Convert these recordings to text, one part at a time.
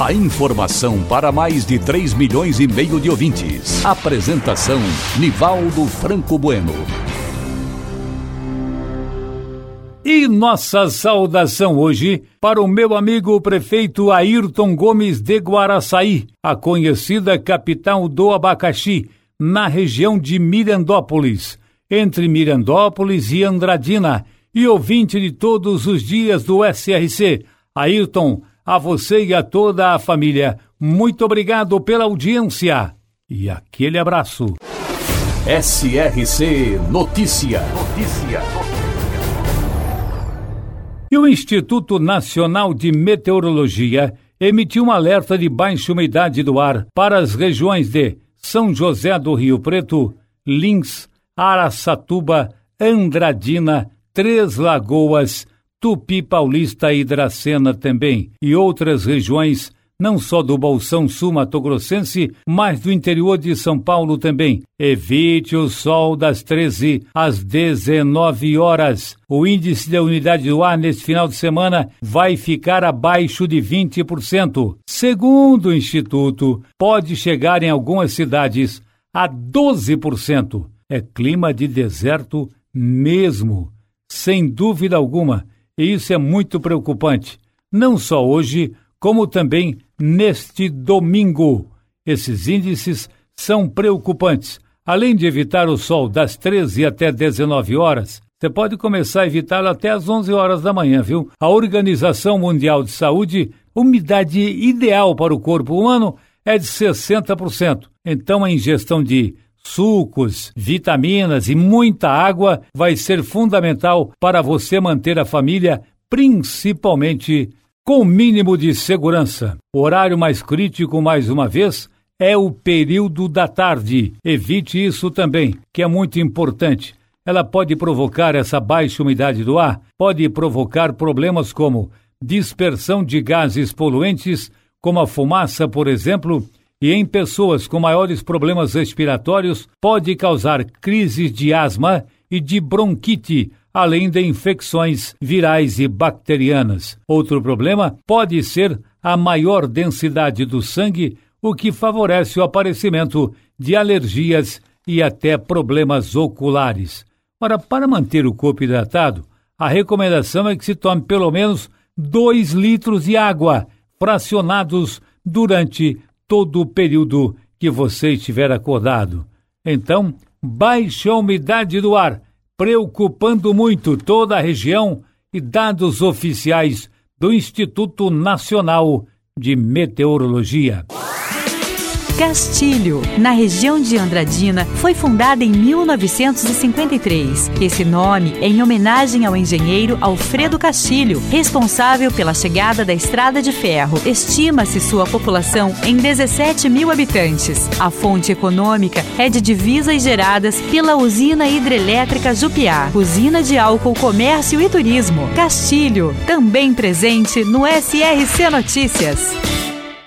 A informação para mais de 3 milhões e meio de ouvintes. Apresentação Nivaldo Franco Bueno. E nossa saudação hoje para o meu amigo prefeito Ayrton Gomes de Guaraçaí, a conhecida capital do abacaxi, na região de Mirandópolis, entre Mirandópolis e Andradina, e ouvinte de todos os dias do SRC. Ayrton, a você e a toda a família, muito obrigado pela audiência e aquele abraço. SRC Notícia. Notícia. E o Instituto Nacional de Meteorologia emitiu um alerta de baixa umidade do ar para as regiões de São José do Rio Preto, Lins, Araçatuba, Andradina, Três Lagoas, Tupi Paulista e Dracena também, e outras regiões, não só do Bolsão Sul Mato Grossense, mas do interior de São Paulo também. Evite o sol das 13 às 19 horas. O índice da umidade do ar neste final de semana vai ficar abaixo de 20%. Segundo o Instituto, pode chegar em algumas cidades a 12%. É clima de deserto mesmo, sem dúvida alguma e isso é muito preocupante, não só hoje, como também neste domingo. Esses índices são preocupantes. Além de evitar o sol das 13 até 19 horas, você pode começar a evitá-lo até às 11 horas da manhã, viu? A Organização Mundial de Saúde, umidade ideal para o corpo humano é de 60%. Então a ingestão de sucos, vitaminas e muita água vai ser fundamental para você manter a família, principalmente com o mínimo de segurança. O horário mais crítico, mais uma vez, é o período da tarde. Evite isso também, que é muito importante. Ela pode provocar essa baixa umidade do ar, pode provocar problemas como dispersão de gases poluentes, como a fumaça, por exemplo, e em pessoas com maiores problemas respiratórios pode causar crises de asma e de bronquite, além de infecções virais e bacterianas. Outro problema pode ser a maior densidade do sangue, o que favorece o aparecimento de alergias e até problemas oculares. Ora, para manter o corpo hidratado, a recomendação é que se tome pelo menos 2 litros de água, fracionados durante todo o período que você estiver acordado. Então, baixe a umidade do ar, preocupando muito toda a região e dados oficiais do Instituto Nacional de Meteorologia. Castilho, na região de Andradina, foi fundada em 1953. Esse nome é em homenagem ao engenheiro Alfredo Castilho, responsável pela chegada da estrada de ferro. Estima-se sua população em 17 mil habitantes. A fonte econômica é de divisas geradas pela usina hidrelétrica Jupiá, usina de álcool, comércio e turismo. Castilho, também presente no SRC Notícias.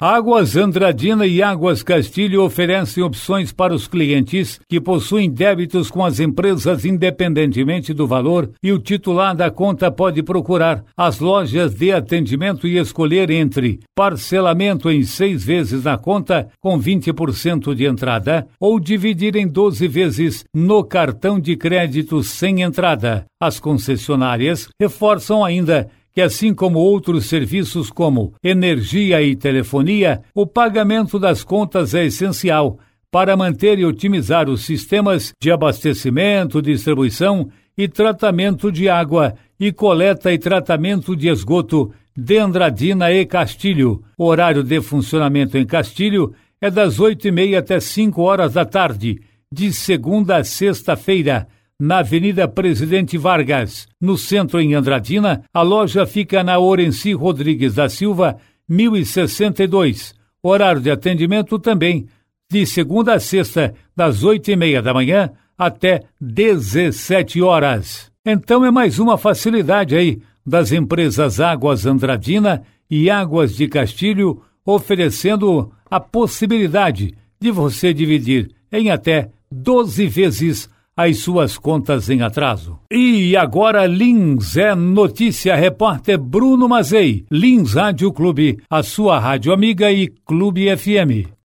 Águas Andradina e Águas Castilho oferecem opções para os clientes que possuem débitos com as empresas independentemente do valor e o titular da conta pode procurar as lojas de atendimento e escolher entre parcelamento em seis vezes na conta com 20% de entrada ou dividir em 12 vezes no cartão de crédito sem entrada. As concessionárias reforçam ainda que, assim como outros serviços como energia e telefonia, o pagamento das contas é essencial para manter e otimizar os sistemas de abastecimento, distribuição e tratamento de água e coleta e tratamento de esgoto de Andradina e Castilho. O horário de funcionamento em Castilho é das oito e meia até cinco horas da tarde, de segunda a sexta-feira na Avenida Presidente Vargas. No centro, em Andradina, a loja fica na Orenci Rodrigues da Silva, 1062. Horário de atendimento também de segunda a sexta, das oito e meia da manhã até 17 horas. Então é mais uma facilidade aí das empresas Águas Andradina e Águas de Castilho, oferecendo a possibilidade de você dividir em até 12 vezes as suas contas em atraso. E agora Lins é notícia, repórter Bruno Mazei, Lins Rádio Clube, a sua rádio amiga e Clube FM.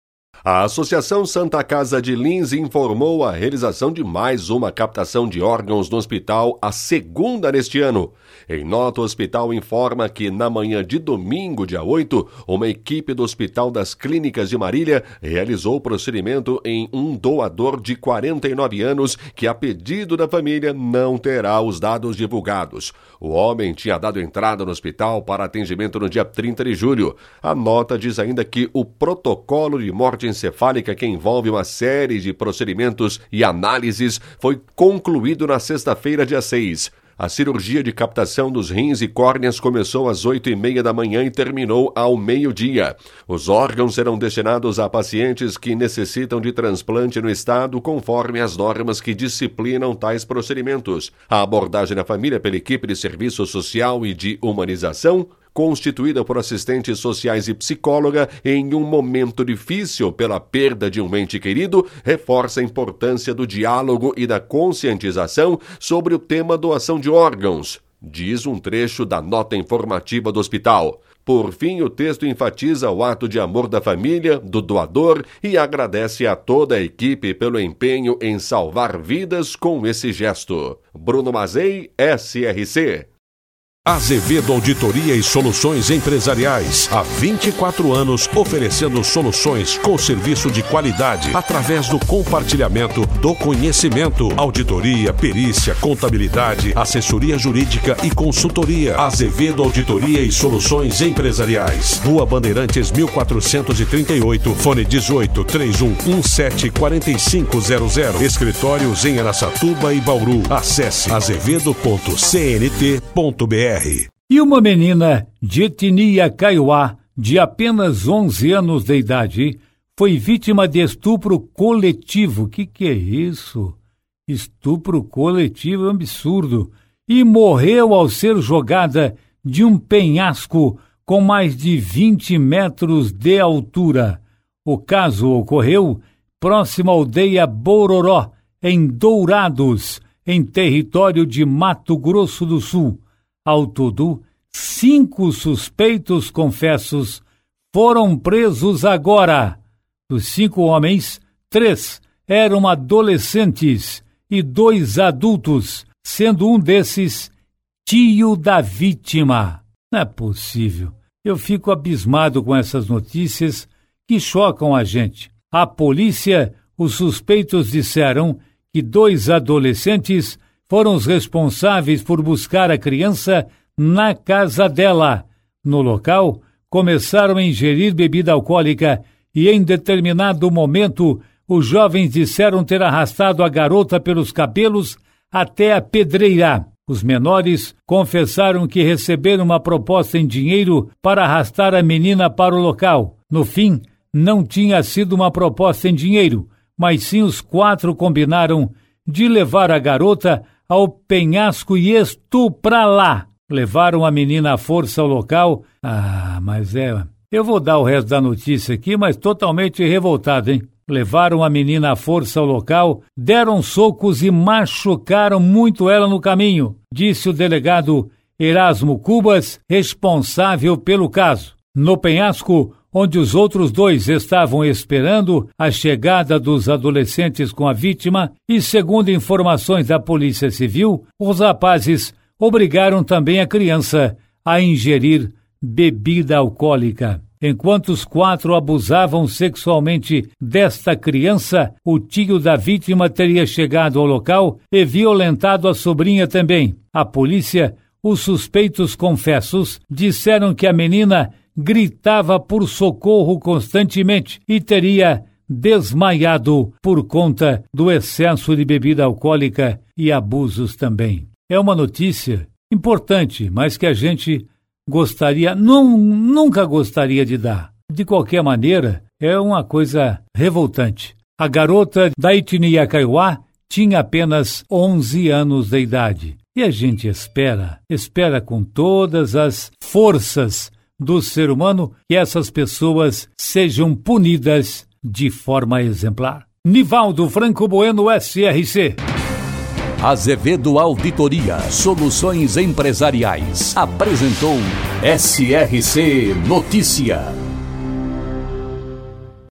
A Associação Santa Casa de Lins informou a realização de mais uma captação de órgãos no hospital, a segunda neste ano. Em nota, o hospital informa que na manhã de domingo, dia 8, uma equipe do Hospital das Clínicas de Marília realizou o procedimento em um doador de 49 anos que, a pedido da família, não terá os dados divulgados. O homem tinha dado entrada no hospital para atendimento no dia 30 de julho. A nota diz ainda que o protocolo de morte encefálica, que envolve uma série de procedimentos e análises, foi concluído na sexta-feira, dia 6. A cirurgia de captação dos rins e córneas começou às oito e meia da manhã e terminou ao meio-dia. Os órgãos serão destinados a pacientes que necessitam de transplante no estado conforme as normas que disciplinam tais procedimentos. A abordagem da família pela equipe de serviço social e de humanização constituída por assistentes sociais e psicóloga em um momento difícil pela perda de um ente querido, reforça a importância do diálogo e da conscientização sobre o tema doação de órgãos, diz um trecho da nota informativa do hospital. Por fim, o texto enfatiza o ato de amor da família, do doador e agradece a toda a equipe pelo empenho em salvar vidas com esse gesto. Bruno Mazei, SRC. Azevedo Auditoria e Soluções Empresariais. Há 24 anos oferecendo soluções com serviço de qualidade através do compartilhamento do conhecimento. Auditoria, perícia, contabilidade, assessoria jurídica e consultoria. Azevedo Auditoria e Soluções Empresariais. Rua Bandeirantes 1438, fone 18 3117 4500. Escritórios em Aracatuba e Bauru. Acesse azevedo.cnt.br. E uma menina de etnia caiuá, de apenas 11 anos de idade, foi vítima de estupro coletivo. O que, que é isso? Estupro coletivo é um absurdo. E morreu ao ser jogada de um penhasco com mais de 20 metros de altura. O caso ocorreu próximo à aldeia Bororó, em Dourados, em território de Mato Grosso do Sul. Ao todo, cinco suspeitos confessos foram presos agora. Dos cinco homens, três eram adolescentes e dois adultos, sendo um desses tio da vítima. Não é possível. Eu fico abismado com essas notícias que chocam a gente. A polícia, os suspeitos disseram que dois adolescentes foram os responsáveis por buscar a criança na casa dela. No local, começaram a ingerir bebida alcoólica e, em determinado momento, os jovens disseram ter arrastado a garota pelos cabelos até a pedreira. Os menores confessaram que receberam uma proposta em dinheiro para arrastar a menina para o local. No fim, não tinha sido uma proposta em dinheiro, mas sim os quatro combinaram de levar a garota ao penhasco e estuprá-la. Levaram a menina à força ao local. Ah, mas é. Eu vou dar o resto da notícia aqui, mas totalmente revoltado, hein? Levaram a menina à força ao local, deram socos e machucaram muito ela no caminho, disse o delegado Erasmo Cubas, responsável pelo caso. No penhasco, onde os outros dois estavam esperando a chegada dos adolescentes com a vítima, e segundo informações da Polícia Civil, os rapazes obrigaram também a criança a ingerir bebida alcoólica. Enquanto os quatro abusavam sexualmente desta criança, o tio da vítima teria chegado ao local e violentado a sobrinha também. A polícia, os suspeitos confessos, disseram que a menina gritava por socorro constantemente e teria desmaiado por conta do excesso de bebida alcoólica e abusos também. É uma notícia importante, mas que a gente gostaria, não, nunca gostaria de dar. De qualquer maneira, é uma coisa revoltante. A garota da etnia Kaiowá tinha apenas 11 anos de idade. E a gente espera, espera com todas as forças do ser humano que essas pessoas sejam punidas de forma exemplar. Nivaldo Franco Bueno, SRC. Azevedo Auditoria Soluções Empresariais apresentou SRC Notícia.